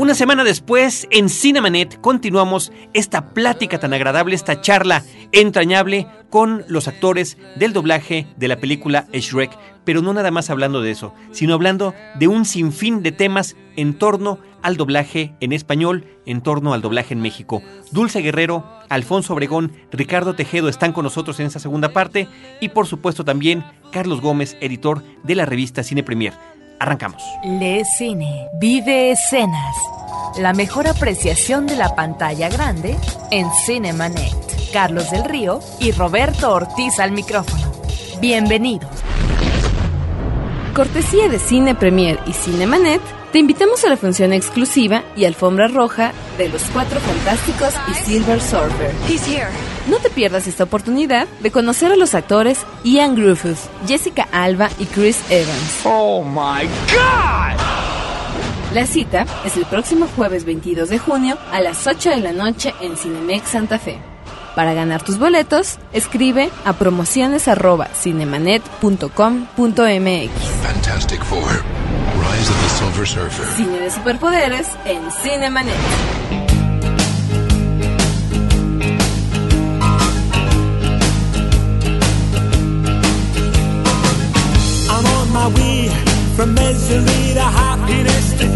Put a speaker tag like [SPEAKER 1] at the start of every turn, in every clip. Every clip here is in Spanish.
[SPEAKER 1] Una semana después, en Cinemanet, continuamos esta plática tan agradable, esta charla entrañable con los actores del doblaje de la película Shrek, pero no nada más hablando de eso, sino hablando de un sinfín de temas en torno al doblaje en español, en torno al doblaje en México. Dulce Guerrero, Alfonso Obregón, Ricardo Tejedo están con nosotros en esta segunda parte y por supuesto también Carlos Gómez, editor de la revista Cine Premier. Arrancamos.
[SPEAKER 2] Le Cine, vive escenas. La mejor apreciación de la pantalla grande en Cinemanet. Carlos del Río y Roberto Ortiz al micrófono. Bienvenidos.
[SPEAKER 3] Cortesía de Cine Premier y Cinemanet, te invitamos a la función exclusiva y alfombra roja de Los Cuatro Fantásticos y Silver Surfer. No te pierdas esta oportunidad de conocer a los actores Ian Griffith, Jessica Alba y Chris Evans.
[SPEAKER 4] Oh my God!
[SPEAKER 3] La cita es el próximo jueves 22 de junio a las 8 de la noche en Cinemex Santa Fe. Para ganar tus boletos, escribe a promociones@cinemanet.com.mx.
[SPEAKER 5] Fantastic Four. Rise of the Silver Surfer.
[SPEAKER 3] Cine de superpoderes en Cinemanet.
[SPEAKER 6] I'm on my way from misery to happiness to.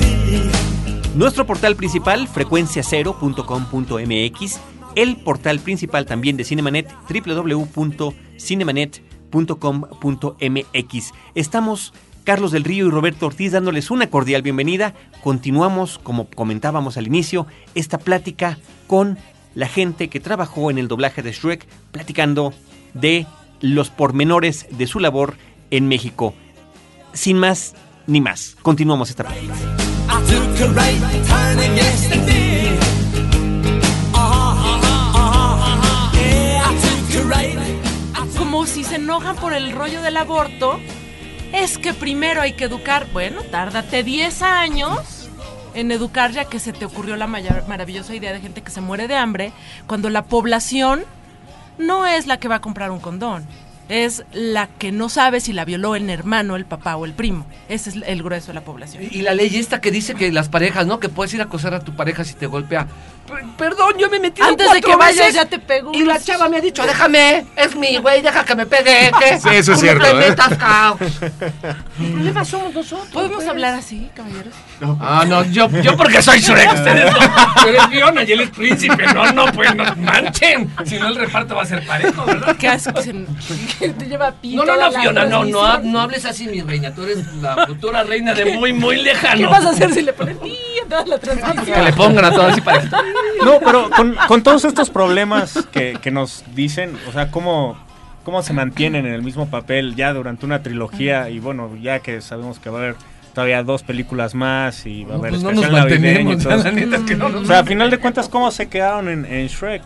[SPEAKER 1] Nuestro portal principal, frecuenciacero.com.mx, el portal principal también de Cinemanet, www.cinemanet.com.mx. Estamos Carlos del Río y Roberto Ortiz dándoles una cordial bienvenida. Continuamos, como comentábamos al inicio, esta plática con la gente que trabajó en el doblaje de Shrek, platicando de los pormenores de su labor en México. Sin más ni más, continuamos esta plática.
[SPEAKER 6] Took a right.
[SPEAKER 7] como si se enojan por el rollo del aborto, es que primero hay que educar. Bueno, tárdate 10 años en educar ya que se te ocurrió la maravillosa idea de gente que se muere de hambre, cuando la población no es la que va a comprar un condón. Es la que no sabe si la violó el hermano, el papá o el primo. Ese es el grueso de la población.
[SPEAKER 4] Y la ley esta que dice que las parejas, ¿no? Que puedes ir a acosar a tu pareja si te golpea. Perdón, yo me metí
[SPEAKER 7] Antes de que vayas ya te pegó.
[SPEAKER 4] Y la chava me ha dicho, déjame, es mi güey, deja que me pegue. ¿qué?
[SPEAKER 8] Sí, eso es cierto, ¿eh?
[SPEAKER 4] metas. El problema somos nosotros.
[SPEAKER 7] ¿Podemos
[SPEAKER 4] pues.
[SPEAKER 7] hablar así, caballeros?
[SPEAKER 4] Ah, no, yo, yo porque soy Shrek, ustedes no. Tú eres Fiona y él es príncipe. No, no, pues no manchen. Si no, el reparto va a ser parejo, ¿verdad?
[SPEAKER 7] ¿Qué? Se- que te lleva pito
[SPEAKER 4] No, no, no, Fiona, no, no, no hables así, mi reina. Tú eres la futura reina de muy, muy lejano.
[SPEAKER 7] ¿Qué vas a hacer si le pones a toda la transmisión?
[SPEAKER 4] Que le pongan a todas así para
[SPEAKER 8] No, pero con, con todos estos problemas que, que nos dicen, o sea, cómo, cómo se mantienen en el mismo papel ya durante una trilogía y bueno, ya que sabemos que va a haber todavía dos películas más y va a
[SPEAKER 4] No,
[SPEAKER 8] haber
[SPEAKER 4] pues no nos
[SPEAKER 8] especial navideño y todo
[SPEAKER 4] la neta es que no nos
[SPEAKER 8] O sea, a final de cuentas, ¿cómo se quedaron en, en Shrek?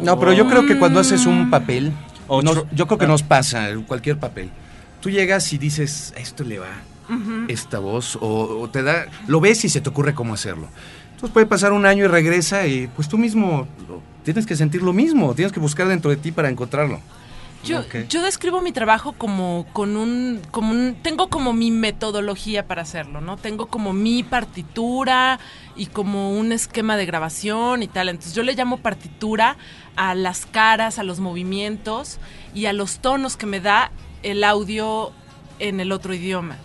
[SPEAKER 9] No, pero yo creo que cuando haces un papel,
[SPEAKER 8] O
[SPEAKER 9] nos- yo creo que
[SPEAKER 8] ah.
[SPEAKER 9] nos pasa en cualquier papel. Tú llegas y dices, a esto le va esta voz, o, o te da, lo ves y se te ocurre cómo hacerlo. Entonces puede pasar un año y regresa y pues tú mismo lo- tienes que sentir lo mismo, tienes que buscar dentro de ti para encontrarlo.
[SPEAKER 7] Yo, yo describo mi trabajo como con un, como un, tengo como mi metodología para hacerlo, ¿no? Tengo como mi partitura y como un esquema de grabación y tal. Entonces yo le llamo partitura a las caras, a los movimientos y a los tonos que me da el audio en el otro idioma.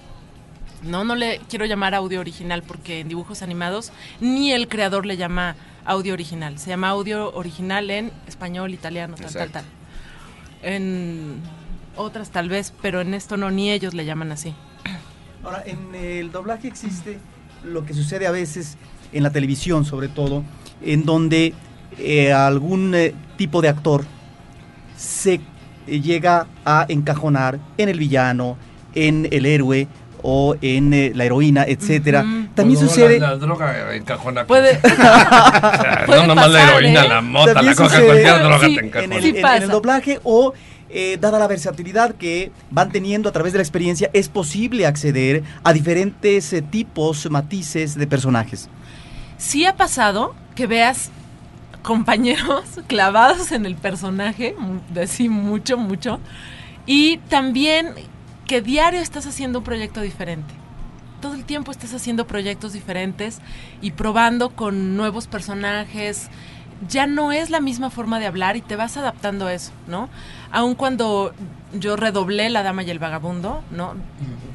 [SPEAKER 7] No, no le quiero llamar audio original porque en dibujos animados ni el creador le llama audio original. Se llama audio original en español, italiano, tal, tal, tal. En otras tal vez, pero en esto no, ni ellos le llaman así.
[SPEAKER 10] Ahora, en el doblaje existe lo que sucede a veces en la televisión, sobre todo, en donde eh, algún eh, tipo de actor se eh, llega a encajonar en el villano, en el héroe o en eh, la heroína, etcétera. También
[SPEAKER 4] Luego
[SPEAKER 10] sucede.
[SPEAKER 4] La, la droga encajona.
[SPEAKER 7] Puede,
[SPEAKER 4] O sea,
[SPEAKER 7] puede
[SPEAKER 4] no nomás la heroína,
[SPEAKER 7] ¿eh?
[SPEAKER 4] la mota,
[SPEAKER 10] También
[SPEAKER 4] la coca,
[SPEAKER 10] sucede-
[SPEAKER 4] cualquier droga
[SPEAKER 7] Sí,
[SPEAKER 4] te
[SPEAKER 10] en
[SPEAKER 4] encajona.
[SPEAKER 10] el,
[SPEAKER 7] Sí
[SPEAKER 10] en- el doblaje o eh, dada la versatilidad que van teniendo a través de la experiencia, es posible acceder a diferentes eh, tipos, matices de personajes.
[SPEAKER 7] sí ha pasado que veas compañeros clavados en el personaje, mu- de sí, mucho, mucho, y también que diario estás haciendo un proyecto diferente. todo el tiempo estás haciendo proyectos diferentes y probando con nuevos personajes. Ya no es la misma forma de hablar y te vas adaptando a eso, ¿no? Aun cuando yo redoblé La Dama y el Vagabundo, ¿no?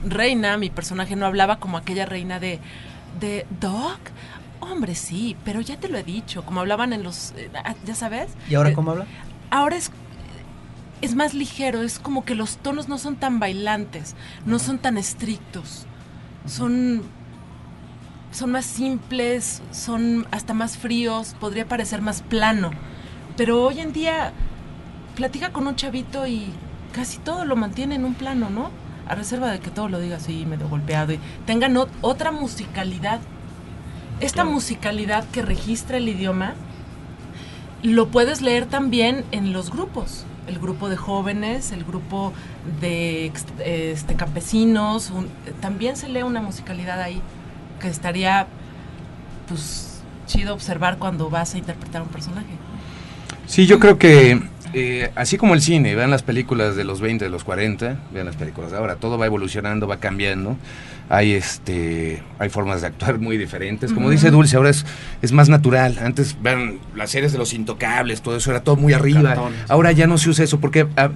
[SPEAKER 7] Reina, mi personaje no hablaba como aquella reina de, de Doc. Hombre, sí, pero ya te lo he dicho, como hablaban en los, eh, ya sabes.
[SPEAKER 10] ¿Y ahora
[SPEAKER 7] Eh,
[SPEAKER 10] cómo habla?
[SPEAKER 7] ahora es es más ligero, es como que los tonos no son tan bailantes, no son tan estrictos. Son son más simples, son hasta más fríos, podría parecer más plano. Pero hoy en día platica con un chavito y casi todo lo mantiene en un plano, ¿no? A reserva de que todo lo diga así medio golpeado y tengan ot- otra musicalidad. Esta musicalidad que registra el idioma lo puedes leer también en los grupos. El grupo de jóvenes, el grupo de este, campesinos, un- también se lee una musicalidad ahí que estaría pues chido observar cuando vas a interpretar un personaje.
[SPEAKER 9] Sí, yo creo que eh, así como el cine, vean las películas de los 20, de los 40, vean las películas de ahora, todo va evolucionando, va cambiando. Hay este hay formas de actuar muy diferentes. Como dice Dulce, ahora es, es más natural. Antes vean las series de los intocables, todo eso era todo muy arriba.
[SPEAKER 11] Cartones.
[SPEAKER 9] Ahora ya no se usa eso porque ah,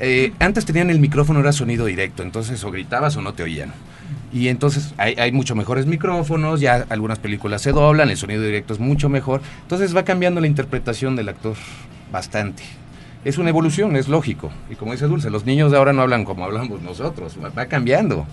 [SPEAKER 9] eh, antes tenían el micrófono, era sonido directo, entonces o gritabas o no te oían. Y entonces hay, hay mucho mejores micrófonos, ya algunas películas se doblan, el sonido directo es mucho mejor. Entonces va cambiando la interpretación del actor bastante. Es una evolución, es lógico. Y como dice Dulce, los niños de ahora no hablan como hablamos nosotros, va- cambiando.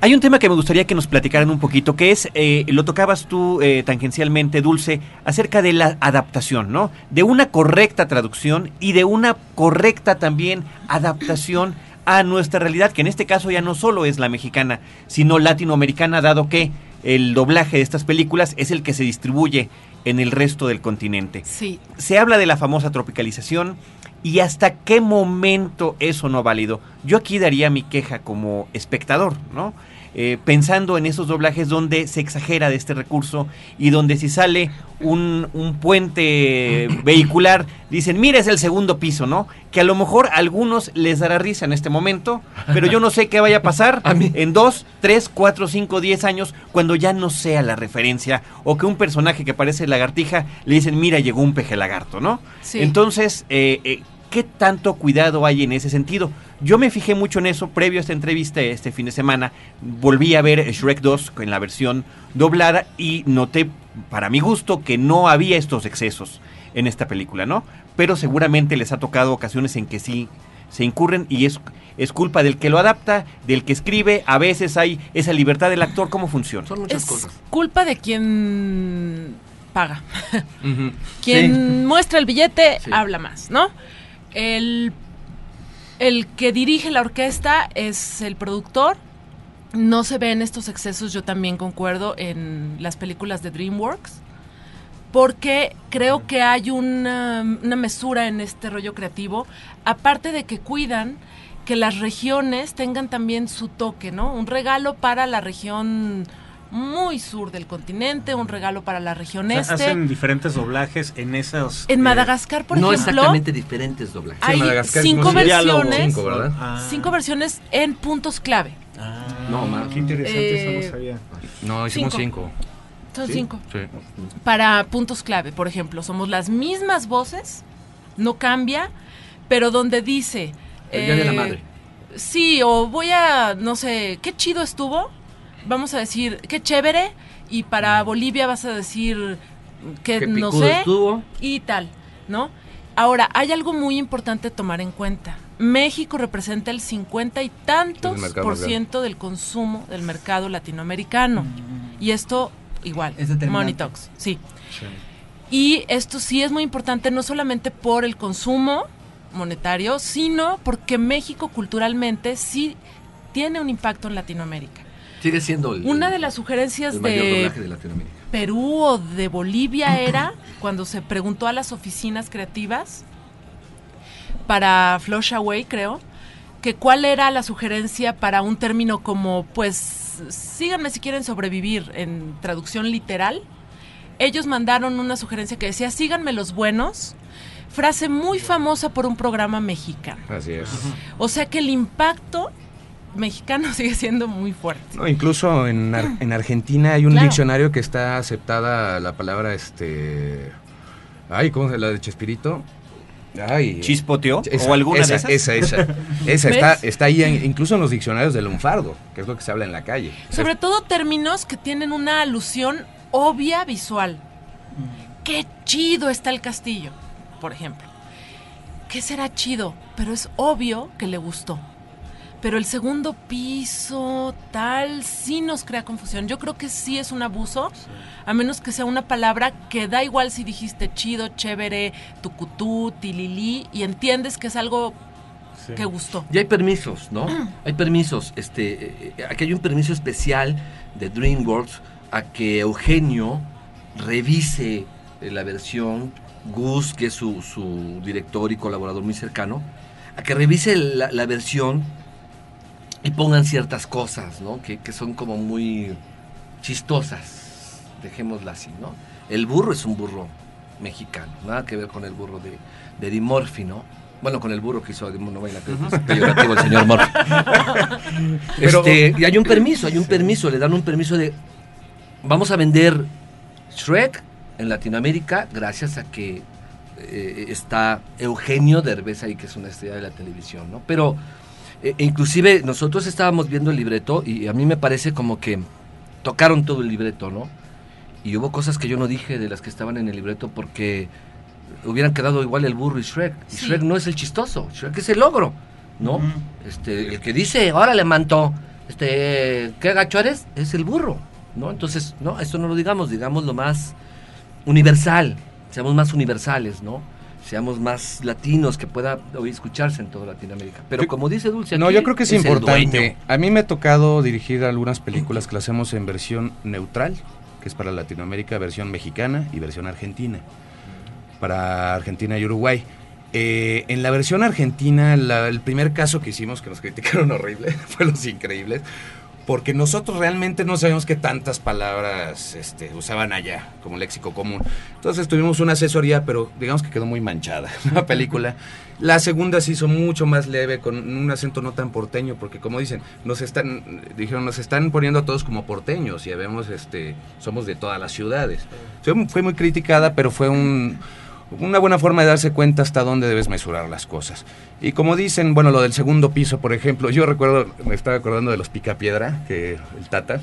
[SPEAKER 1] Hay un tema que me gustaría que nos platicaran un poquito, que es, eh, lo tocabas tú eh, tangencialmente, Dulce, acerca de la adaptación, ¿no? De una correcta traducción y de una correcta también adaptación a nuestra realidad, que en este caso ya no solo es la mexicana, sino latinoamericana, dado que el doblaje de estas películas es el que se distribuye en el resto del continente.
[SPEAKER 7] Sí.
[SPEAKER 1] Se habla de la famosa tropicalización y hasta qué momento eso no válido. Yo aquí daría mi queja como espectador, ¿no? Eh, pensando en esos doblajes donde se exagera de este recurso y donde si sale un, un puente vehicular, dicen, mira, es el segundo piso, ¿no? Que a lo mejor a algunos les dará risa en este momento, pero yo no sé qué vaya a pasar en dos, tres, cuatro, cinco, diez años cuando ya no sea la referencia o que un personaje que parece lagartija le dicen, mira, llegó un peje lagarto, ¿no?
[SPEAKER 7] Sí.
[SPEAKER 1] Entonces, eh, eh, ¿qué tanto cuidado hay en ese sentido? Yo me fijé mucho en eso previo a esta entrevista este fin de semana. Volví a ver Shrek 2 en la versión doblada y noté, para mi gusto, que no había estos excesos en esta película, ¿no? Pero seguramente les ha tocado ocasiones en que sí se incurren y es, es culpa del que lo adapta, del que escribe. A veces hay esa libertad del actor. ¿Cómo funciona?
[SPEAKER 7] es culpa de quien paga. Quien muestra el billete
[SPEAKER 1] Sí.
[SPEAKER 7] habla más, ¿no? El, el que dirige la orquesta es el productor. No se ven estos excesos, yo también concuerdo, en las películas de DreamWorks. Porque creo que hay una, una mesura en este rollo creativo. Aparte de que cuidan que las regiones tengan también su toque, ¿no? Un regalo para la región muy sur del continente, un regalo para la región
[SPEAKER 8] O sea,
[SPEAKER 7] este.
[SPEAKER 8] hacen diferentes doblajes en esos...
[SPEAKER 7] En
[SPEAKER 8] eh,
[SPEAKER 7] Madagascar, por
[SPEAKER 11] no
[SPEAKER 7] ejemplo,
[SPEAKER 11] exactamente diferentes doblajes.
[SPEAKER 7] hay cinco
[SPEAKER 8] como diálogo.
[SPEAKER 7] versiones,
[SPEAKER 8] Cinco, ¿verdad? Ah.
[SPEAKER 7] cinco versiones en puntos clave.
[SPEAKER 11] No, más.
[SPEAKER 8] Qué interesante,
[SPEAKER 7] Eh,
[SPEAKER 8] eso no sabía.
[SPEAKER 9] No, hicimos
[SPEAKER 7] Cinco.
[SPEAKER 9] cinco.
[SPEAKER 7] Son
[SPEAKER 9] ¿Sí?
[SPEAKER 7] cinco.
[SPEAKER 9] Sí.
[SPEAKER 7] Para puntos clave, por ejemplo, somos las mismas voces, no cambia, pero donde dice...
[SPEAKER 11] El Día de la
[SPEAKER 7] eh,
[SPEAKER 11] Madre.
[SPEAKER 7] Sí, o voy a, no sé, qué chido estuvo, vamos a decir, qué chévere, y para Bolivia vas a decir que
[SPEAKER 11] Qué
[SPEAKER 7] no sé,
[SPEAKER 11] estuvo.
[SPEAKER 7] y tal, ¿no? Ahora, hay algo muy importante a tomar en cuenta. México representa el 50 y tantos por ciento del consumo del mercado latinoamericano. Y esto, igual,
[SPEAKER 10] Es.
[SPEAKER 7] Money Talks, sí. Y esto sí es muy importante, no solamente por el consumo monetario, sino porque México culturalmente sí tiene un impacto en Latinoamérica.
[SPEAKER 11] Sigue siendo el,
[SPEAKER 7] Una de las sugerencias
[SPEAKER 11] el mayor
[SPEAKER 7] de
[SPEAKER 11] doblaje de Latinoamérica.
[SPEAKER 7] Perú o de Bolivia era cuando se preguntó a las oficinas creativas para Flush Away, creo, que cuál era la sugerencia para un término como, pues, síganme si quieren sobrevivir en traducción literal. Ellos mandaron una sugerencia que decía, síganme los buenos, frase muy famosa por un programa mexicano.
[SPEAKER 9] Así es.
[SPEAKER 7] O sea que el impacto mexicano sigue siendo muy fuerte.
[SPEAKER 9] No, incluso en, Ar- en Argentina hay un
[SPEAKER 7] Claro.
[SPEAKER 9] diccionario que está aceptada la palabra este. Ay, ¿cómo se la de Chespirito? Ay.
[SPEAKER 1] ¿Chispoteó?
[SPEAKER 9] Esa,
[SPEAKER 1] ¿O alguna
[SPEAKER 9] esa,
[SPEAKER 1] de esas?
[SPEAKER 9] Esa, esa. Esa está, está ahí en- incluso en los diccionarios del lunfardo, que es lo que se habla en la calle.
[SPEAKER 7] Sobre todo términos que tienen una alusión obvia visual. Qué chido está el castillo, por ejemplo. ¿Qué será chido? Pero es obvio que le gustó. Pero el segundo piso, tal, sí nos crea confusión. Yo creo que sí es un abuso, a menos que sea una palabra que da igual si dijiste chido, chévere, tucutú, tililí, y entiendes que es algo que gustó.
[SPEAKER 11] Y hay permisos, ¿no? Hay permisos. Este, eh, eh, aquí hay un permiso especial de DreamWorks a que Eugenio revise eh, la versión, Gus, que es su, su director y colaborador muy cercano, a que revise la, la versión y pongan ciertas cosas, ¿no? Que, que son como muy chistosas, dejémosla así, ¿no? El burro es un burro mexicano, nada que ver con el burro de, de Eddie Murphy, ¿no? Bueno, con el burro que hizo no que es peyorativo el señor Murphy. Este, y hay un permiso, hay un permiso, le dan un permiso de vamos a vender Shrek en Latinoamérica gracias a que eh, está Eugenio Derbez ahí, que es una estrella de la televisión, ¿no? Pero eh, inclusive nosotros estábamos viendo el libreto y a mí me parece como que tocaron todo el libreto, ¿no? Y hubo cosas que yo no dije de las que estaban en el libreto porque hubieran quedado igual el burro y Shrek. Y
[SPEAKER 7] Sí.
[SPEAKER 11] Shrek no es el chistoso, Shrek es el logro, ¿no? Este, el que dice, órale, manto, este, ¿qué gacho eres? Es el burro, ¿no? Entonces, no, esto no lo digamos, digamos lo más universal, seamos más universales, ¿no? Seamos más latinos, que pueda hoy escucharse en toda Latinoamérica. Pero como dice Dulce,
[SPEAKER 9] No,
[SPEAKER 11] aquí
[SPEAKER 9] yo creo que es, importante. A mí me ha tocado dirigir algunas películas que las hacemos en versión neutral, que es para Latinoamérica, versión mexicana y versión argentina. Para Argentina y Uruguay. Eh, en la versión argentina, la- el primer caso que hicimos, que nos criticaron horrible, fue Los Increíbles, porque nosotros realmente no sabíamos qué tantas palabras este, usaban allá, como léxico común. Entonces tuvimos una asesoría, pero digamos que quedó muy manchada la película. La segunda se hizo mucho más leve, con un acento no tan porteño, porque como dicen, nos están, dijeron, nos están poniendo a todos como porteños, y vemos, este, somos de todas las ciudades. Fue, fue muy criticada, pero fue un, una buena forma de darse cuenta hasta dónde debes mesurar las cosas. Y como dicen, bueno, lo del segundo piso, por ejemplo, yo recuerdo, me estaba acordando de los picapiedra, que el Tata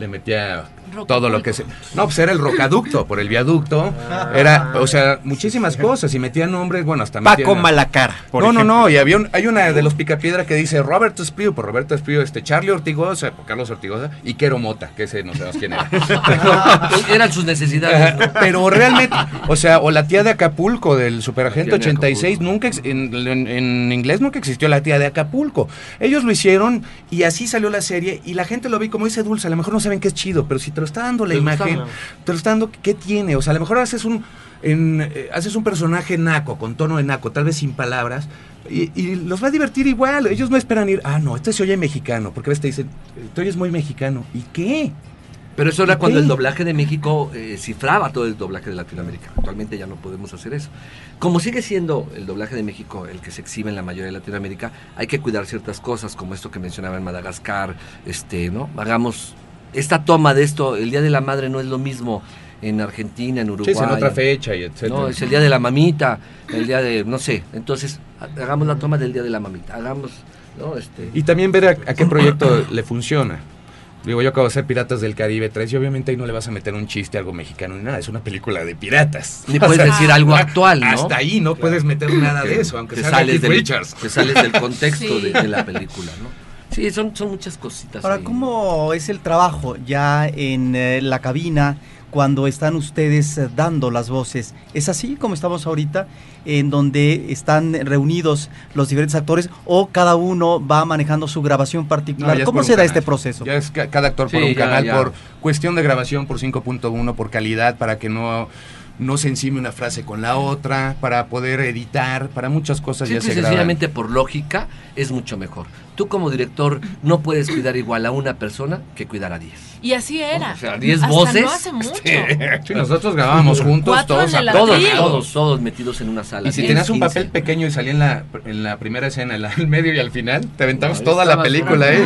[SPEAKER 9] le metía todo lo que se... No, pues era el rocaducto, por el viaducto, era, o sea, muchísimas cosas, y metía nombres, bueno, hasta
[SPEAKER 1] Paco
[SPEAKER 9] metían
[SPEAKER 1] Malacara, por
[SPEAKER 9] no, no,
[SPEAKER 1] ejemplo.
[SPEAKER 9] no, y había un- hay una de los Picapiedra que dice Roberto Esprío, por Roberto Esprío, este, Charlie Ortigosa, por Carlos Ortigosa, y Quero Mota, que ese no sabemos quién era.
[SPEAKER 11] Eran sus necesidades.
[SPEAKER 9] Pero realmente, o sea, o la tía de Acapulco del Superagente
[SPEAKER 11] La tía de
[SPEAKER 9] 86, nunca en, en- en inglés nunca existió la tía de Acapulco. Ellos lo hicieron y así salió la serie y la gente lo y como dice Dulce, a lo mejor no saben qué es chido, pero si te lo está dando la imagen, te lo está dando qué tiene, o sea, a lo mejor haces un en, eh, haces un personaje naco, con tono de naco, tal vez sin palabras, y, y los va a divertir igual. Ellos no esperan ir, ah, no, este se oye mexicano, porque ves, te dicen, tú oyes muy mexicano. ¿Y qué?
[SPEAKER 11] Pero eso era
[SPEAKER 9] ¿Y
[SPEAKER 11] cuando
[SPEAKER 9] qué?
[SPEAKER 11] el doblaje de México eh, cifraba todo el doblaje de Latinoamérica. Actualmente ya no podemos hacer eso. Como sigue siendo el doblaje de México el que se exhibe en la mayoría de Latinoamérica, hay que cuidar ciertas cosas, como esto que mencionaba en Madagascar, este, ¿no? Hagamos esta toma de esto, el Día de la Madre no es lo mismo en Argentina, en Uruguay.
[SPEAKER 9] Sí, es en otra fecha y etcétera.
[SPEAKER 11] No, es el día de la mamita, el día de, no sé. Entonces, ha- hagamos la toma del día de la mamita. Hagamos, ¿no? Este,
[SPEAKER 9] Y también ver a, a qué proyecto le funciona. Digo, yo acabo de hacer Piratas del Caribe 3 y obviamente ahí no le vas a meter un chiste, algo mexicano ni nada. Es una película de piratas.
[SPEAKER 11] Ni puedes decir algo actual, ¿no?
[SPEAKER 9] Hasta ahí no puedes meter nada de eso, aunque
[SPEAKER 11] te
[SPEAKER 9] sea
[SPEAKER 11] sales del,
[SPEAKER 9] Richards.
[SPEAKER 11] te sales del contexto
[SPEAKER 7] Sí.
[SPEAKER 11] de, de la película, ¿no? Sí, son, son muchas cositas.
[SPEAKER 10] Ahora,
[SPEAKER 11] ahí.
[SPEAKER 10] ¿cómo es el trabajo ya en eh, la cabina cuando están ustedes eh, dando las voces? ¿Es así como estamos ahorita, en donde están reunidos los diferentes actores o cada uno va manejando su grabación
[SPEAKER 9] No,
[SPEAKER 10] particular?
[SPEAKER 9] ya es
[SPEAKER 10] ¿Cómo
[SPEAKER 9] por
[SPEAKER 10] se da este proceso?
[SPEAKER 9] Ya es ca- cada actor por
[SPEAKER 11] Sí,
[SPEAKER 9] un
[SPEAKER 11] ya,
[SPEAKER 9] canal,
[SPEAKER 11] ya.
[SPEAKER 9] por cuestión de grabación, por 5.1, por calidad, para que no, no se encime una frase con la otra, para poder editar, para muchas cosas ya
[SPEAKER 11] Simple y
[SPEAKER 9] se graban.
[SPEAKER 11] sencillamente por lógica es mucho mejor. Tú como director no puedes cuidar igual a una persona que cuidar a 10.
[SPEAKER 7] Y así era.
[SPEAKER 11] O sea, 10
[SPEAKER 7] Hasta
[SPEAKER 11] voces.
[SPEAKER 7] No hace mucho.
[SPEAKER 9] Sí, nosotros grabábamos juntos,
[SPEAKER 7] Cuatro
[SPEAKER 9] todos
[SPEAKER 7] en el
[SPEAKER 9] actuando.
[SPEAKER 11] Todos, todos, todos metidos en una sala.
[SPEAKER 9] Y si
[SPEAKER 11] 10,
[SPEAKER 9] tenías un
[SPEAKER 11] 15.
[SPEAKER 9] papel pequeño y salía en la, en la primera escena, en la- al medio y al final, te aventabas
[SPEAKER 11] Ahí
[SPEAKER 9] toda la película, ¿eh?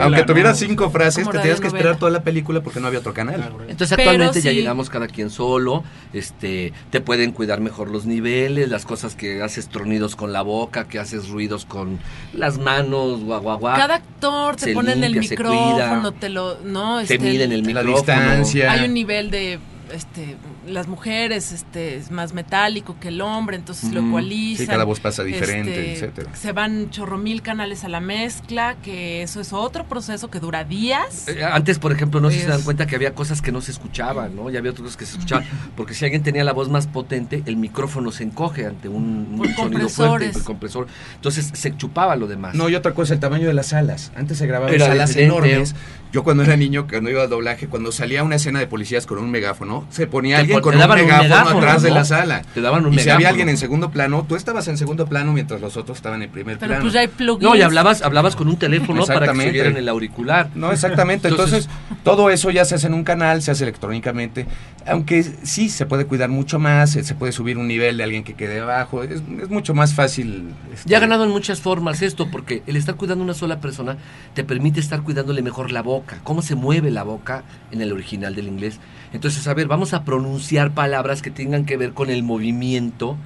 [SPEAKER 9] Aunque
[SPEAKER 8] ¿no?
[SPEAKER 9] tuvieras cinco frases, te tenías que esperar toda la película porque no había otro canal.
[SPEAKER 11] Entonces
[SPEAKER 7] Pero
[SPEAKER 11] actualmente ya
[SPEAKER 7] sí.
[SPEAKER 11] llegamos cada quien solo, este, te pueden cuidar mejor los niveles, las cosas que haces tronidos con la boca, que haces ruidos con las manos, guau guau guau.
[SPEAKER 7] Cada actor te
[SPEAKER 11] Se
[SPEAKER 7] pone en el micrófono,
[SPEAKER 11] cuida.
[SPEAKER 7] te lo, no,
[SPEAKER 11] te
[SPEAKER 7] este,
[SPEAKER 11] miden el
[SPEAKER 9] La
[SPEAKER 11] micrófono.
[SPEAKER 9] distancia.
[SPEAKER 7] hay un nivel de este las mujeres este es más metálico que el hombre entonces lo ecualizan
[SPEAKER 9] Sí, cada voz pasa diferente,
[SPEAKER 7] este,
[SPEAKER 9] etcétera.
[SPEAKER 7] se van chorro mil canales a la mezcla que eso es otro proceso que dura días
[SPEAKER 11] Eh, Antes, por ejemplo, no sé si se dan cuenta que había cosas que no se escuchaban, ¿no? Ya había otras cosas que se escuchaban. Porque si alguien tenía la voz más potente, el micrófono se encoge ante un, sonido fuerte, el compresor. Entonces se chupaba lo demás.
[SPEAKER 9] No, y otra cosa, el tamaño de las salas. Antes se grababa en
[SPEAKER 11] Era
[SPEAKER 9] salas enormes. Yo cuando era niño, cuando iba al doblaje, cuando salía una escena de policías con un megáfono, se ponía alguien con un megáfono,
[SPEAKER 11] megáfono,
[SPEAKER 9] atrás de la sala.
[SPEAKER 11] Te daban un
[SPEAKER 9] y si había
[SPEAKER 11] megáfono.
[SPEAKER 9] alguien en segundo plano, tú estabas en segundo plano mientras los otros estaban en primer
[SPEAKER 7] pero
[SPEAKER 9] plano.
[SPEAKER 7] pues ya hay plugins
[SPEAKER 11] No, y hablabas, hablabas con un teléfono para que se el auricular.
[SPEAKER 9] No, exactamente. Entonces, todo eso ya se hace en un canal, se hace electrónicamente. Aunque sí, se puede cuidar mucho más, se se puede subir un nivel de alguien que quede abajo. Es, es mucho más fácil. este,
[SPEAKER 11] Ya ha ganado en muchas formas esto, porque el estar cuidando a una sola persona te permite estar cuidándole mejor la boca, cómo se mueve la boca en el original del inglés. Entonces, a ver, vamos a pronunciar palabras que tengan que ver con el movimiento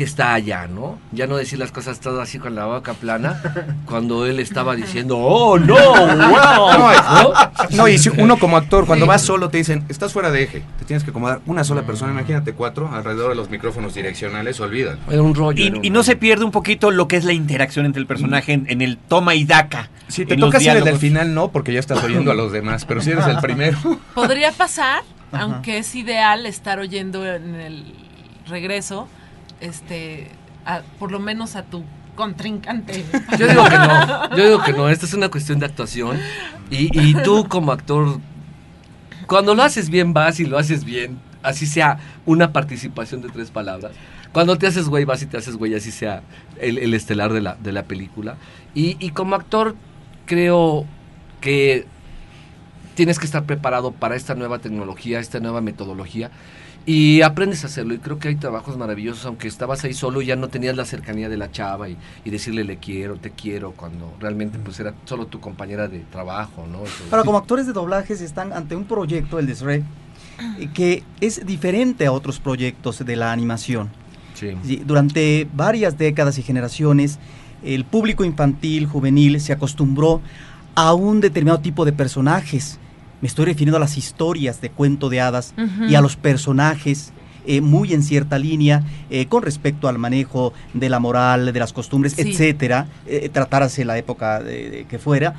[SPEAKER 11] que está allá, ¿no? Ya no decir las cosas todas así con la boca plana, cuando él estaba diciendo, oh, no, wow. ¿no?
[SPEAKER 9] No, y si uno como actor, cuando
[SPEAKER 7] Sí.
[SPEAKER 9] vas solo, te dicen, estás fuera de eje, te tienes que acomodar una sola persona, imagínate cuatro, alrededor de los micrófonos direccionales, olvídalo.
[SPEAKER 11] Era un rollo.
[SPEAKER 1] Y,
[SPEAKER 11] era un
[SPEAKER 1] y no se pierde un poquito lo que es la interacción entre el personaje en, en el toma y daca.
[SPEAKER 9] Si te
[SPEAKER 1] en los
[SPEAKER 9] toca ser el del
[SPEAKER 1] diálogos.
[SPEAKER 9] final, no, porque ya estás oyendo a los demás, pero si eres el primero.
[SPEAKER 7] podría pasar
[SPEAKER 10] Ajá.
[SPEAKER 7] aunque es ideal estar oyendo en el regreso este por lo menos a tu contrincante
[SPEAKER 11] Yo digo que no, yo digo que no, esta es una cuestión de actuación. Y, y tú como actor, cuando lo haces bien vas y lo haces bien, así sea una participación de tres palabras. Cuando te haces güey vas y te haces güey, así sea el, el estelar de la, de la película. Y, y como actor creo que tienes que estar preparado para esta nueva tecnología, esta nueva metodología. Y aprendes a hacerlo. Y creo que hay trabajos maravillosos, aunque estabas ahí solo ya no tenías la cercanía de la chava y, y decirle le quiero, te quiero, cuando realmente pues era solo tu compañera de trabajo, ¿no? Eso-
[SPEAKER 10] Ahora, como actores de doblajes están ante un proyecto, el de Shrek, eh, que es diferente a otros proyectos de la animación.
[SPEAKER 11] Sí.
[SPEAKER 10] Sí, Durante varias décadas y generaciones, el público infantil, juvenil, se acostumbró a un determinado tipo de personajes. Me estoy refiriendo a las historias de cuento de hadas y a los personajes eh, muy en cierta línea eh, con respecto al manejo de la moral, de las costumbres,
[SPEAKER 7] Sí.
[SPEAKER 10] etcétera, eh, tratárase la época que fuera.